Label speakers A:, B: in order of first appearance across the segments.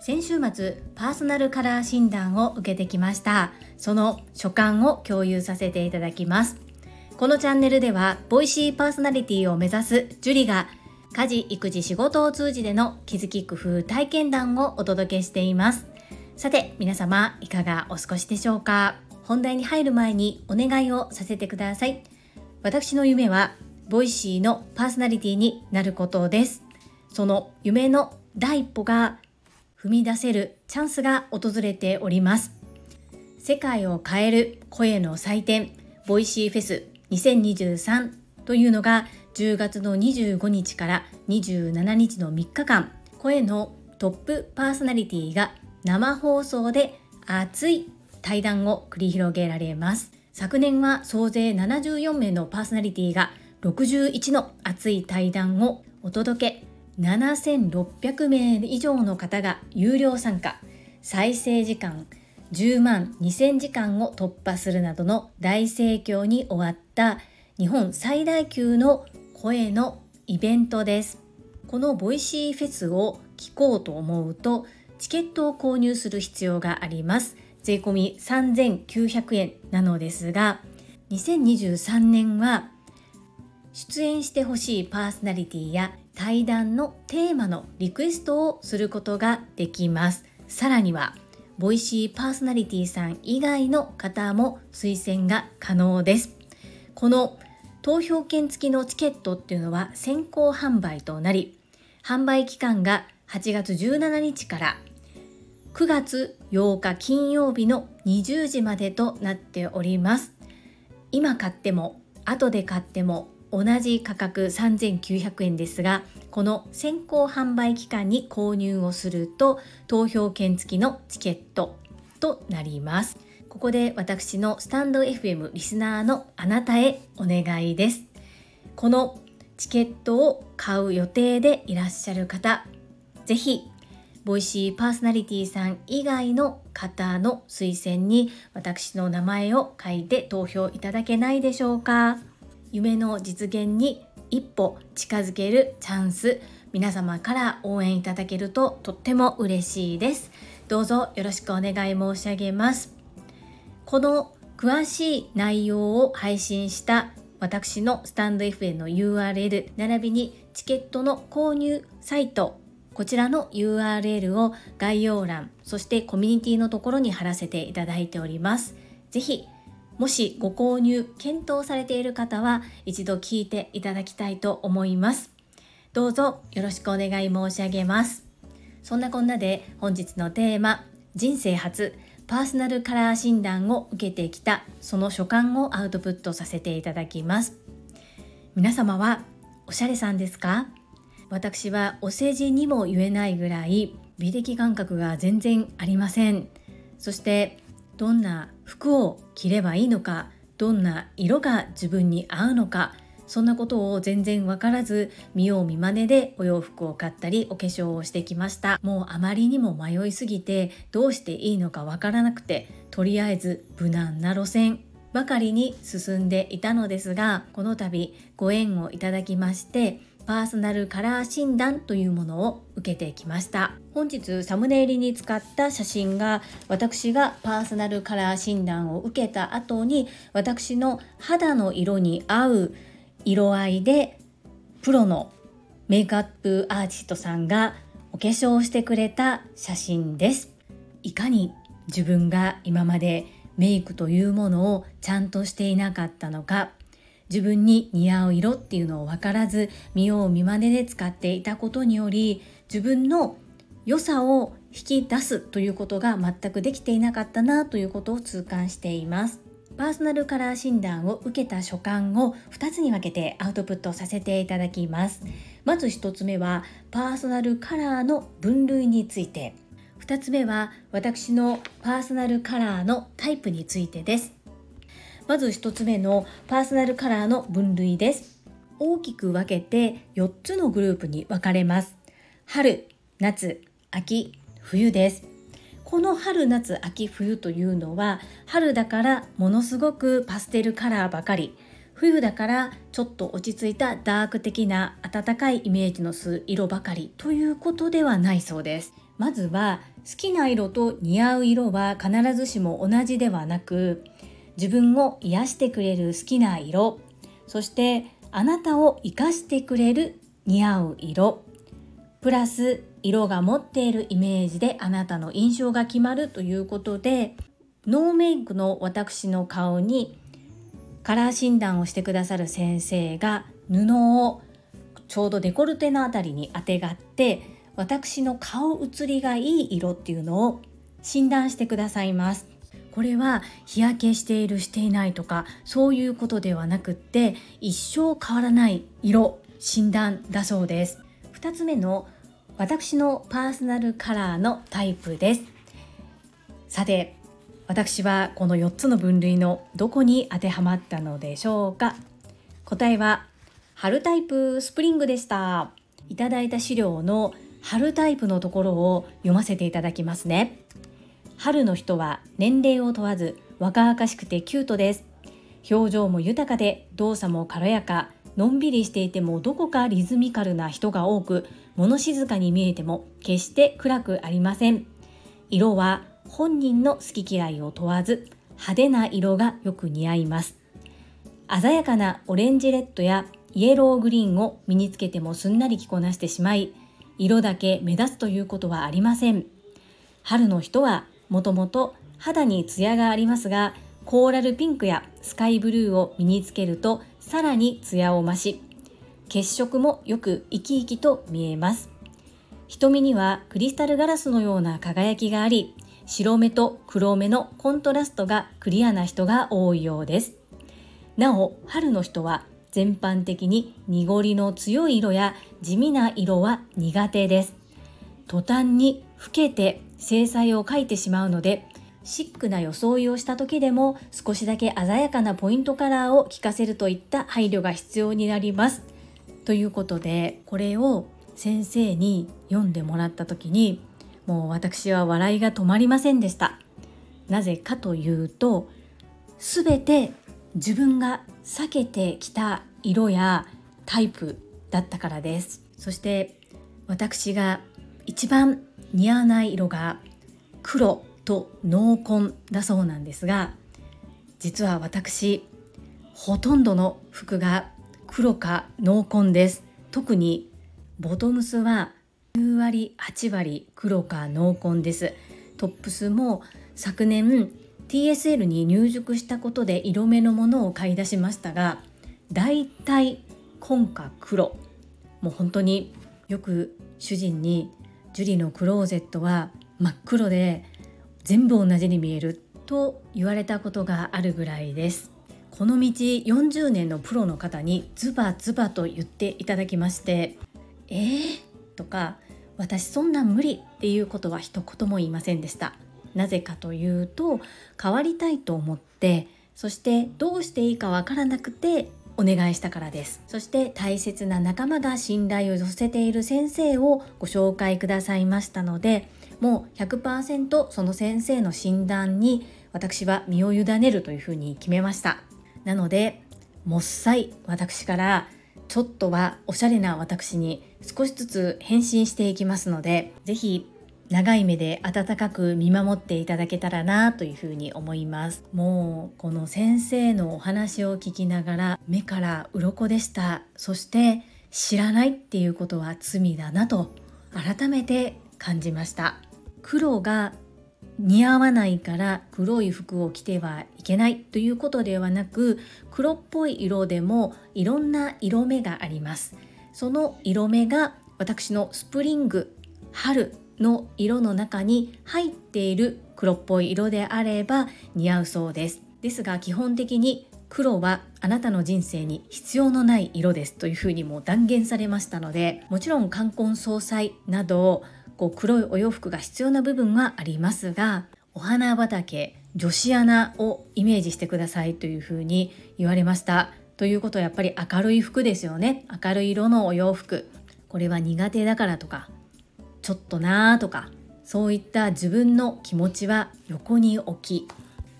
A: 先週末パーソナルカラー診断を受けてきました。その所感を共有させていただきます。このチャンネルでは Voicy パーソナリティを目指すジュリが家事育児仕事を通じての気づき工夫体験談をお届けしています。さて皆様いかがお過ごしでしょうか？本題に入る前にお願いをさせてください。私の夢は Voicy のパーソナリティになることです。その夢の第一歩が踏み出せるチャンスが訪れております。世界を変える声の祭典 Voicy フェス2023というのが10月の25日から27日の3日間声のトップパーソナリティが生放送で熱い対談を繰り広げられます。昨年は総勢74名のパーソナリティが61の熱い対談をお届け。7600名以上の方が有料参加。再生時間10万2000時間を突破するなどの大盛況に終わった日本最大級の声のイベントです。この Voicy フェスを聞こうと思うとチケットを購入する必要があります。税込3900円なのですが2023年は出演してほしいパーソナリティや対談のテーマのリクエストをすることができます。さらにはボイシーパーソナリティさん以外の方も推薦が可能です。この投票券付きのチケットっていうのは先行販売となり販売期間が8月17日から9月8日金曜日の20時までとなっております。今買っても後で買っても同じ価格3900円ですがこの先行販売期間に購入をすると投票券付きのチケットとなります。ここで私のスタンド FM リスナーのあなたへお願いです。このチケットを買う予定でいらっしゃる方ぜひボイシーパーソナリティさん以外の方の推薦に私の名前を書いて投票いただけないでしょうか。夢の実現に一歩近づけるチャンス。皆様から応援いただけるととっても嬉しいです。どうぞよろしくお願い申し上げます。この詳しい内容を配信した私のスタンド FM の URL 並びにチケットの購入サイト。こちらの URL を概要欄、そしてコミュニティのところに貼らせていただいております。ぜひ、もしご購入検討されている方は一度聞いていただきたいと思います。どうぞよろしくお願い申し上げます。そんなこんなで本日のテーマ、人生初パーソナルカラー診断を受けてきたその所感をアウトプットさせていただきます。皆様はおしゃれさんですか？私はお世辞にも言えないぐらい美的感覚が全然ありませんそしてどんな服を着ればいいのかどんな色が自分に合うのかそんなことを全然わからず見よう見まねでお洋服を買ったりお化粧をしてきました。もうあまりにも迷いすぎてどうしていいのかわからなくてとりあえず無難な路線ばかりに進んでいたのですがこの度ご縁をいただきましてパーソナルカラー診断というものを受けてきました。本日サムネイルに使った写真が私がパーソナルカラー診断を受けた後に私の肌の色に合う色合いでプロのメイクアップアーティストさんがお化粧してくれた写真です。いかに自分が今までメイクというものをちゃんとしていなかったのか。自分に似合う色っていうのを分からず見よう見まねで使っていたことにより自分の良さを引き出すということが全くできていなかったなということを痛感しています。パーソナルカラー診断を受けた所感を2つに分けてアウトプットさせていただきます。まず1つ目はパーソナルカラーの分類について。2つ目は私のパーソナルカラーのタイプについてです。まず1つ目のパーソナルカラーの分類です。大きく分けて4つのグループに分かれます。春、夏、秋、冬です。この春夏秋冬というのは春だからものすごくパステルカラーばかり冬だからちょっと落ち着いたダーク的な暖かいイメージのする色ばかりということではないそうですまずは好きな色と似合う色は必ずしも同じではなく自分を癒してくれる好きな色。そしてあなたを生かしてくれる似合う色。プラス色が持っているイメージであなたの印象が決まるということでノーメイクの私の顔にカラー診断をしてくださる先生が布をちょうどデコルテのあたりにあてがって私の顔写りがいい色っていうのを診断してくださいます。これは日焼けしているしていないとかそういうことではなくって一生変わらない色診断だそうです。2つ目の私のパーソナルカラーのタイプです。さて私はこの4つの分類のどこに当てはまったのでしょうか。答えは春タイプスプリングでした。いただいた資料の春タイプのところを読ませていただきますね。春の人は年齢を問わず若々しくてキュートです。表情も豊かで動作も軽やかのんびりしていてもどこかリズミカルな人が多く物静かに見えても決して暗くありません。色は本人の好き嫌いを問わず派手な色がよく似合います。鮮やかなオレンジレッドやイエローグリーンを身につけてもすんなり着こなしてしまい色だけ目立つということはありません。春の人はもともと肌にツヤがありますがコーラルピンクやスカイブルーを身につけるとさらにツヤを増し血色もよく生き生きと見えます。瞳にはクリスタルガラスのような輝きがあり白目と黒目のコントラストがクリアな人が多いようです。なお春の人は全般的に濁りの強い色や地味な色は苦手です。途端に老けて精彩を描いてしまうのでシックな装いをした時でも少しだけ鮮やかなポイントカラーを効かせるといった配慮が必要になります。ということでこれを先生に読んでもらった時にもう私は笑いが止まりませんでした。なぜかというと全て自分が避けてきた色やタイプだったからです。そして私が一番似合わない色が黒と濃紺だそうなんですが実は私ほとんどの服が黒か濃紺です。特にボトムスは9割8割黒か濃紺です。トップスも昨年 TSL に入塾したことで色目のものを買い出しましたがだいたい紺か黒。もう本当によく主人にジュリのクローゼットは真っ黒で全部同じに見えると言われたことがあるぐらいです。この道40年のプロの方にズバズバと言っていただきましてえー、とか私そんなん無理っていうことは一言も言いませんでした。なぜかというと変わりたいと思ってそしてどうしていいかわからなくてお願いしたからです。そして大切な仲間が信頼を寄せている先生をご紹介くださいましたのでもう100%その先生の診断に私は身を委ねるというふうに決めました。なのでもっさい私からちょっとはおしゃれな私に少しずつ変身していきますので是非長い目で温かく見守っていただけたらなというふうに思います。もうこの先生のお話を聞きながら目から鱗でした。そして知らないっていうことは罪だなと改めて感じました。黒が似合わないから黒い服を着てはいけないということではなく黒っぽい色でもいろんな色目があります。その色目が私のスプリング春の色の中に入っている黒っぽい色であれば似合うそうです。ですが基本的に黒はあなたの人生に必要のない色ですというふうにも断言されましたのでもちろん冠婚葬祭などこう黒いお洋服が必要な部分はありますがお花畑女子アナをイメージしてくださいというふうに言われました。ということはやっぱり明るい服ですよね。明るい色のお洋服。これは苦手だからとかちょっとなーとかそういった自分の気持ちは横に置き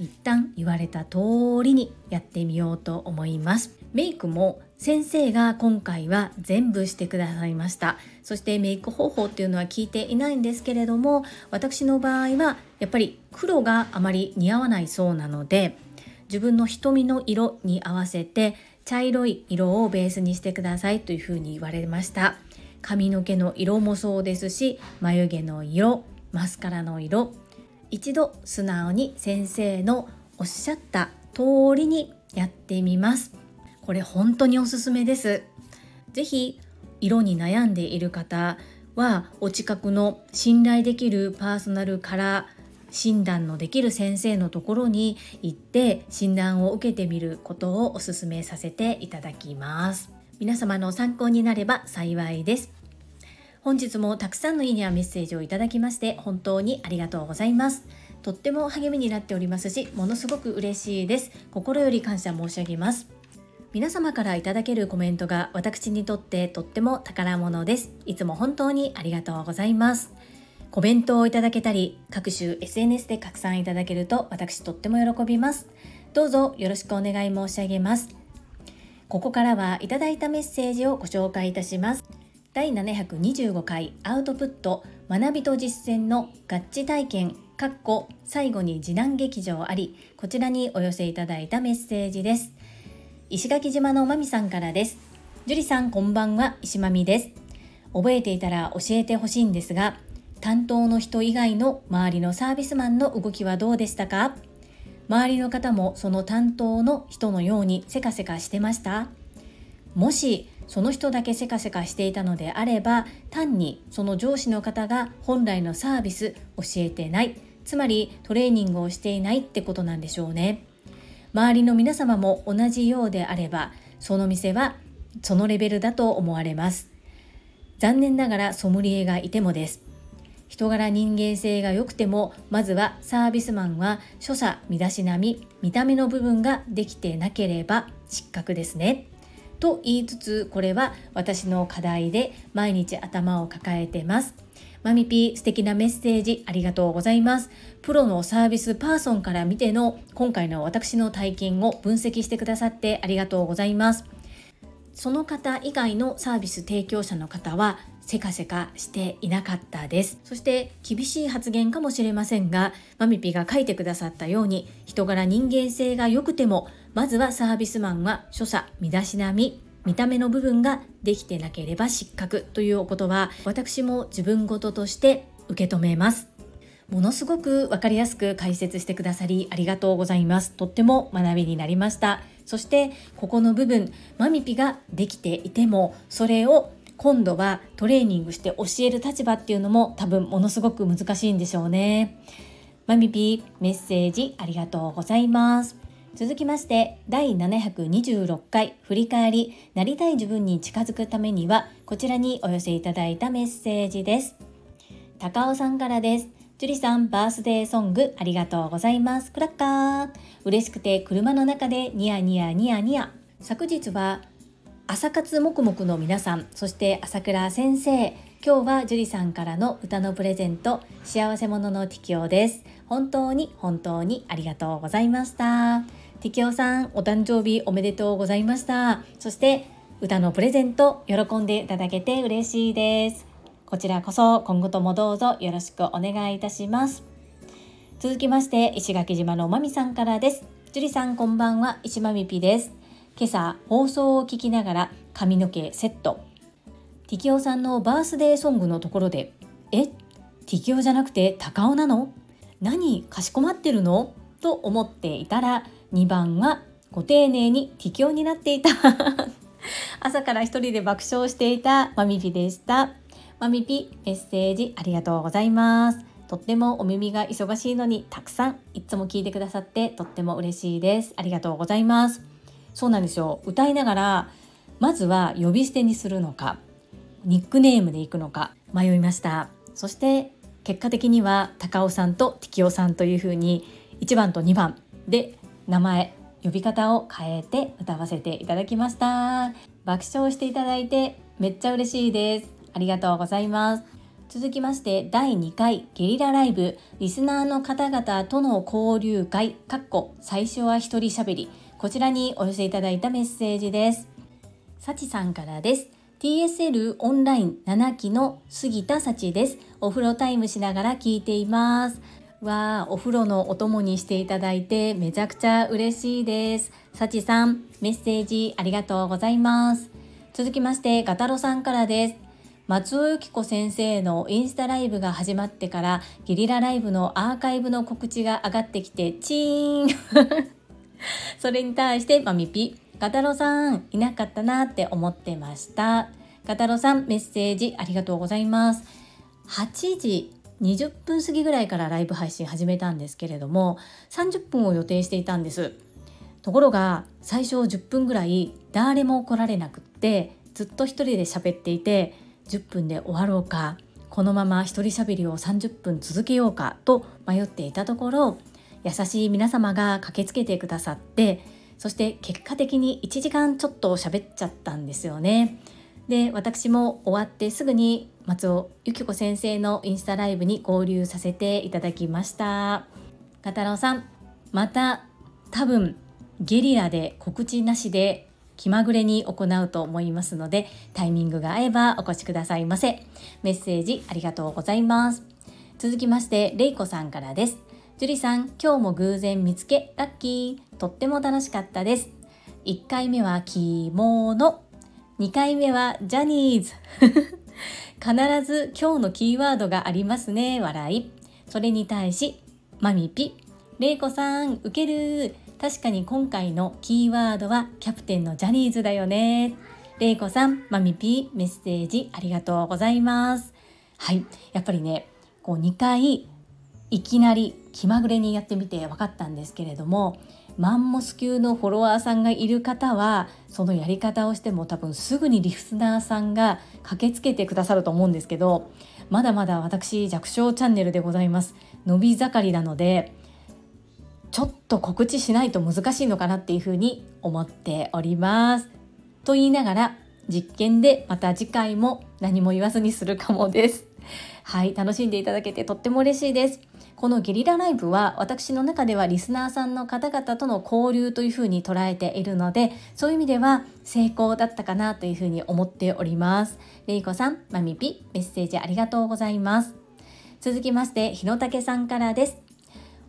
A: 一旦言われた通りにやってみようと思います。メイクも先生が今回は全部してくださいました。そしてメイク方法っていうのは聞いていないんですけれども私の場合はやっぱり黒があまり似合わないそうなので自分の瞳の色に合わせて茶色い色をベースにしてくださいというふうに言われました。髪の毛の色もそうですし眉毛の色マスカラの色一度素直に先生のおっしゃった通りにやってみます。これ本当におすすめです。是非色に悩んでいる方はお近くの信頼できるパーソナルカラー診断のできる先生のところに行って診断を受けてみることをお勧めさせていただきます。皆様の参考になれば幸いです。本日もたくさんのいいねやメッセージをいただきまして本当にありがとうございます。とっても励みになっておりますしものすごく嬉しいです。心より感謝申し上げます。皆様からいただけるコメントが私にとってとっても宝物です。いつも本当にありがとうございます。コメントをいただけたり各種 SNS で拡散いただけると私とっても喜びます。どうぞよろしくお願い申し上げます。ここからはいただいたメッセージをご紹介いたします。第725回アウトプット学びと実践の合致体験かっこ最後に次男劇場ありこちらにお寄せいただいたメッセージです。石垣島のまみさんからです。樹里さんこんばんは。石まみです。覚えていたら教えてほしいんですが担当の人以外の周りのサービスマンの動きはどうでしたか？周りの方もその担当の人のようにせかせかしてました？もしその人だけせかせかしていたのであれば単にその上司の方が本来のサービス教えてないつまりトレーニングをしていないってことなんでしょうね。周りの皆様も同じようであればその店はそのレベルだと思われます。残念ながらソムリエがいてもです。人柄人間性が良くてもまずはサービスマンは所作身だしなみ見た目の部分ができてなければ失格ですね。と言いつつこれは私の課題で毎日頭を抱えてます。マミピー素敵なメッセージありがとうございます。プロのサービスパーソンから見ての今回の私の体験を分析してくださってありがとうございます。その方以外のサービス提供者の方はせかせかしていなかったです。そして厳しい発言かもしれませんがマミピが書いてくださったように人柄人間性が良くてもまずはサービスマンは所作身だしなみ見た目の部分ができてなければ失格というおことは私も自分事として受け止めます。ものすごく分かりやすく解説してくださりありがとうございます。とっても学びになりました。そしてここの部分マミピができていてもそれを今度はトレーニングして教える立場っていうのも多分ものすごく難しいんでしょうね。マミピメッセージありがとうございます。続きまして第726回振り返り。なりたい自分に近づくためにはこちらにお寄せいただいたメッセージです。高尾さんからです。樹里さんバースデーソングありがとうございます。クラッカー。嬉しくて車の中でニヤニヤニヤニヤ。昨日は朝活もくもくの皆さんそして朝倉先生今日は樹里さんからの歌のプレゼント幸せ者のティキオです本当に本当にありがとうございましたティキオさん、お誕生日おめでとうございました。そして、歌のプレゼント、喜んでいただけて嬉しいです。こちらこそ、今後ともどうぞよろしくお願いいたします。続きまして、石垣島のまみさんからです。樹里さん、こんばんは、石まみぴです。今朝、放送を聞きながら、髪の毛セット。ティキオさんのバースデーソングのところで、えティキオじゃなくて高尾なの？何かしこまってるの？と思っていたら2番はご丁寧に適応になっていた。朝から一人で爆笑していたマミピでした。マミピメッセージありがとうございます。とってもお耳が忙しいのにたくさんいつも聞いてくださってとっても嬉しいです。ありがとうございます。そうなんですよ。歌いながらまずは呼び捨てにするのかニックネームで行くのか迷いました。そして結果的には高尾さんと適応さんというふうに1番と2番で名前呼び方を変えて歌わせていただきました。爆笑していただいてめっちゃ嬉しいです。ありがとうございます。続きまして第2回ゲリラライブ。リスナーの方々との交流会かっこ最初は一人喋り。こちらにお寄せいただいたメッセージです。さちさんからです。TSL オンライン7期の杉田幸です。お風呂タイムしながら聞いています。わあお風呂のお供にしていただいてめちゃくちゃ嬉しいです。幸さんメッセージありがとうございます。続きましてガタロさんからです。松尾由紀子先生のインスタライブが始まってからゲリラライブのアーカイブの告知が上がってきてチーン。それに対してマミピガタロさんいなかったなって思ってました。ガタロさんメッセージありがとうございます。8時20分過ぎぐらいからライブ配信始めたんですけれども30分を予定していたんです。ところが最初10分ぐらい誰も来られなくってずっと一人で喋っていて10分で終わろうかこのまま一人喋りを30分続けようかと迷っていたところ優しい皆様が駆けつけてくださってそして結果的に1時間ちょっと喋っちゃったんですよね。で私も終わってすぐに松尾由紀子先生のインスタライブに合流させていただきました。片太郎さんまた多分ゲリラで告知なしで気まぐれに行うと思いますのでタイミングが合えばお越しくださいませ。メッセージありがとうございます。続きましてれいこさんからです。樹里さん今日も偶然見つけラッキー。とっても楽しかったです。1回目は着物。2回目はジャニーズ。必ず今日のキーワードがありますね。笑い。それに対しマミピ。れいこさんウケる。確かに今回のキーワードはキャプテンのジャニーズだよね。れいこさんマミピ。メッセージありがとうございます。はい。やっぱりねこう2回いきなり気まぐれにやってみて分かったんですけれどもマンモス級のフォロワーさんがいる方はそのやり方をしても多分すぐにリスナーさんが駆けつけてくださると思うんですけどまだまだ私弱小チャンネルでございます伸び盛りなのでちょっと告知しないと難しいのかなっていうふうに思っております。と言いながら実験でまた次回も何も言わずにするかもです。はい、楽しんでいただけてとっても嬉しいです。このゲリラライブは私の中ではリスナーさんの方々との交流というふうに捉えているのでそういう意味では成功だったかなというふうに思っております。れいこさんまみぴメッセージありがとうございます。続きまして日野武さんからです。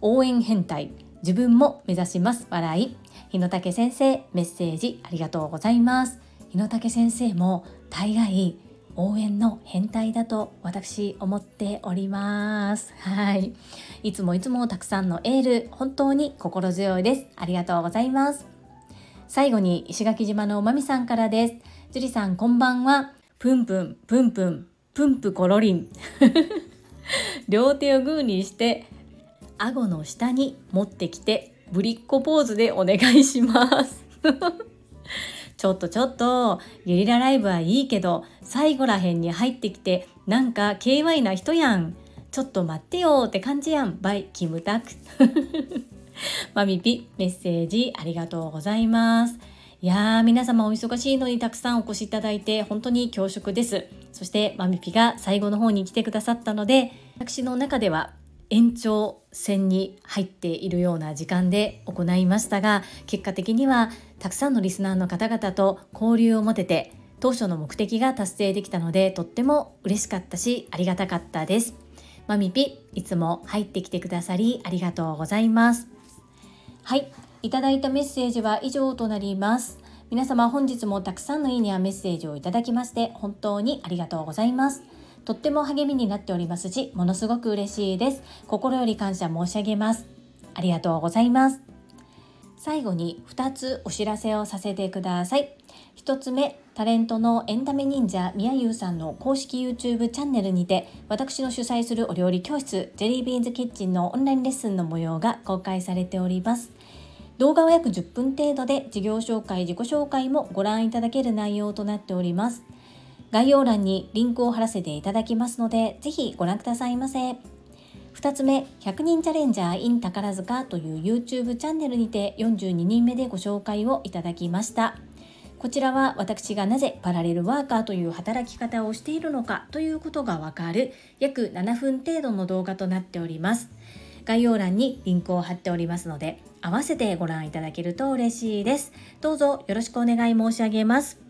A: 応援変態自分も目指します。笑い。日野武先生メッセージありがとうございます。日野武先生も大概応援の変態だと私思っております。はい。いつもいつもたくさんのエール本当に心強いです。ありがとうございます。最後に石垣島のおまみさんからです。樹里さんこんばんは。ぷんぷんぷんぷんぷんぷころりん両手をグーにして顎の下に持ってきてぶりっ子ポーズでお願いします。ちょっとちょっとゲリラライブはいいけど最後らへんに入ってきてなんか KY な人やん。ちょっと待ってよって感じやん。バイキムタク。マミピメッセージありがとうございます。いやー皆様お忙しいのにたくさんお越しいただいて本当に恐縮です。そしてマミピが最後の方に来てくださったので私の中では延長戦に入っているような時間で行いましたが結果的にはたくさんのリスナーの方々と交流を持てて当初の目的が達成できたのでとっても嬉しかったしありがたかったです。マミピいつも入ってきてくださりありがとうございます。はいいただいたメッセージは以上となります。皆様本日もたくさんのいいねやメッセージをいただきまして本当にありがとうございます。とっても励みになっておりますし、ものすごく嬉しいです。心より感謝申し上げます。ありがとうございます。最後に2つお知らせをさせてください。1つ目、タレントのエンタメ忍者みやゆうさんの公式 YouTube チャンネルにて、私の主催するお料理教室、ジェリービーンズキッチンのオンラインレッスンの模様が公開されております。動画は約10分程度で事業紹介、自己紹介もご覧いただける内容となっております。概要欄にリンクを貼らせていただきますので、ぜひご覧くださいませ。2つ目、100人チャレンジャー in 宝塚という YouTube チャンネルにて42人目でご紹介をいただきました。こちらは私がなぜパラレルワーカーという働き方をしているのかということがわかる約7分程度の動画となっております。概要欄にリンクを貼っておりますので、合わせてご覧いただけると嬉しいですどうぞよろしくお願い申し上げます